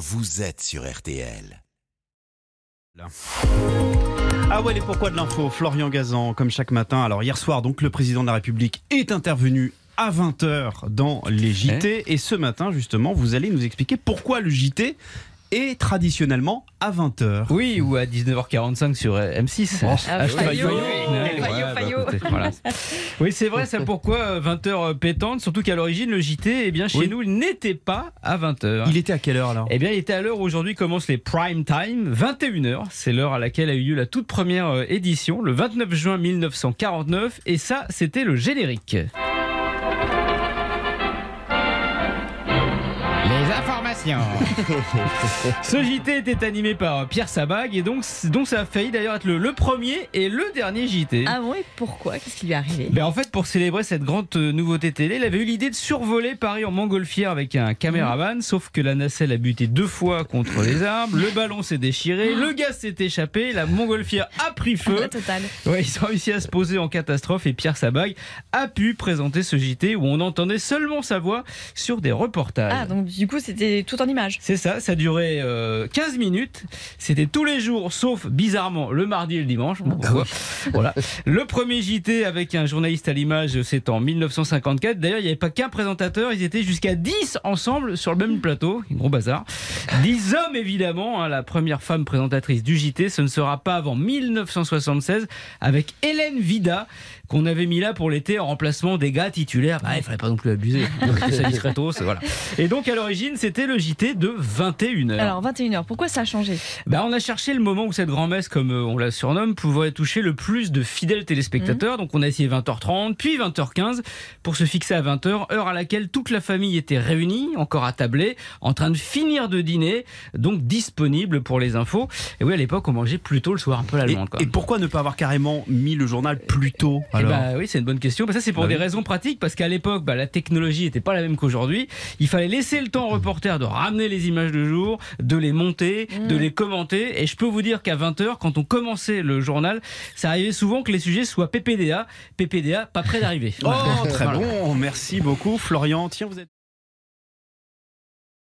vous êtes sur RTL. Ah ouais, les pourquoi de l'info, Florian Gazan, comme chaque matin. Alors hier soir, donc le président de la République est intervenu à 20h dans les JT. Et ce matin, justement, vous allez nous expliquer pourquoi le JT est traditionnellement à 20h. Oui, ou à 19h45 sur M6. Oh, Ah, je te Fayot, Fayot. Ouais, Fayot, ouais, bah, Fayot. écoutez, voilà. Oui, c'est vrai, c'est pourquoi 20h pétante, surtout qu'à l'origine, le JT, eh bien, chez Oui. nous, il n'était pas à 20h. Il était à quelle heure alors Eh bien, il était à l'heure où aujourd'hui commencent les prime time, 21h. C'est l'heure à laquelle a eu lieu la toute première euh, édition, le 29 juin 1949. Et ça, c'était le générique. Les informations. Ce JT était animé par Pierre Sabag et donc, donc ça a failli d'ailleurs être le, le premier et le dernier JT. Ah bon, et pourquoi? Qu'est-ce qui lui est arrivé? Ben en fait, pour célébrer cette grande euh, nouveauté télé, il avait eu l'idée de survoler Paris en montgolfière avec un caméraman, sauf que la nacelle a buté deux fois contre les arbres, le ballon s'est déchiré, le gaz s'est échappé, la montgolfière a pris feu. La totale. Ouais, ils ont réussi à se poser en catastrophe et Pierre Sabag a pu présenter ce JT où on entendait seulement sa voix sur des reportages. Ah, donc du coup, c'était tout en images. C'est ça, ça durait euh, 15 minutes. C'était tous les jours, sauf bizarrement le mardi et le dimanche. Bon, pourquoi voilà. Le premier JT avec un journaliste à l'image, c'est en 1954. D'ailleurs, il n'y avait pas qu'un présentateur, ils étaient jusqu'à 10 ensemble sur le même plateau. Un gros bazar. 10 hommes, évidemment. hein, la première femme présentatrice du JT, ce ne sera pas avant 1976 avec Hélène Vida qu'on avait mis là pour l'été en remplacement des gars titulaires. Bah, il fallait pas non plus abuser. Ça tôt, c'est- voilà. Et donc à l'origine, c'était le JT de 21h. Alors, 21h, pourquoi ça a changé? Bah, on a cherché le moment où cette grand-messe, comme euh, on la surnomme, pouvait toucher le plus de fidèles téléspectateurs. Donc on a essayé 20h30, puis 20h15 pour se fixer à 20h, heure à laquelle toute la famille était réunie, encore à tabler, en train de finir de dîner, donc disponible pour les infos. Et oui, à l'époque, on mangeait plutôt le soir, un peu et, l'allemande. quoi. et pourquoi ne pas avoir carrément mis le journal plus tôt Eh alors? bah oui, c'est une bonne question. Bah ça, c'est pour Bah des oui. raisons pratiques, parce qu'à l'époque, bah, la technologie n'était pas la même qu'aujourd'hui. Il fallait laisser le temps aux reporters de ramener les images de jour, de les monter, de les commenter. Et je peux vous dire qu'à 20h, quand on commençait le journal, ça arrivait souvent que les sujets soient PPDA. PPDA, pas près d'arriver. Oh, très Voilà. bon, merci beaucoup Florian. Tiens, vous êtes...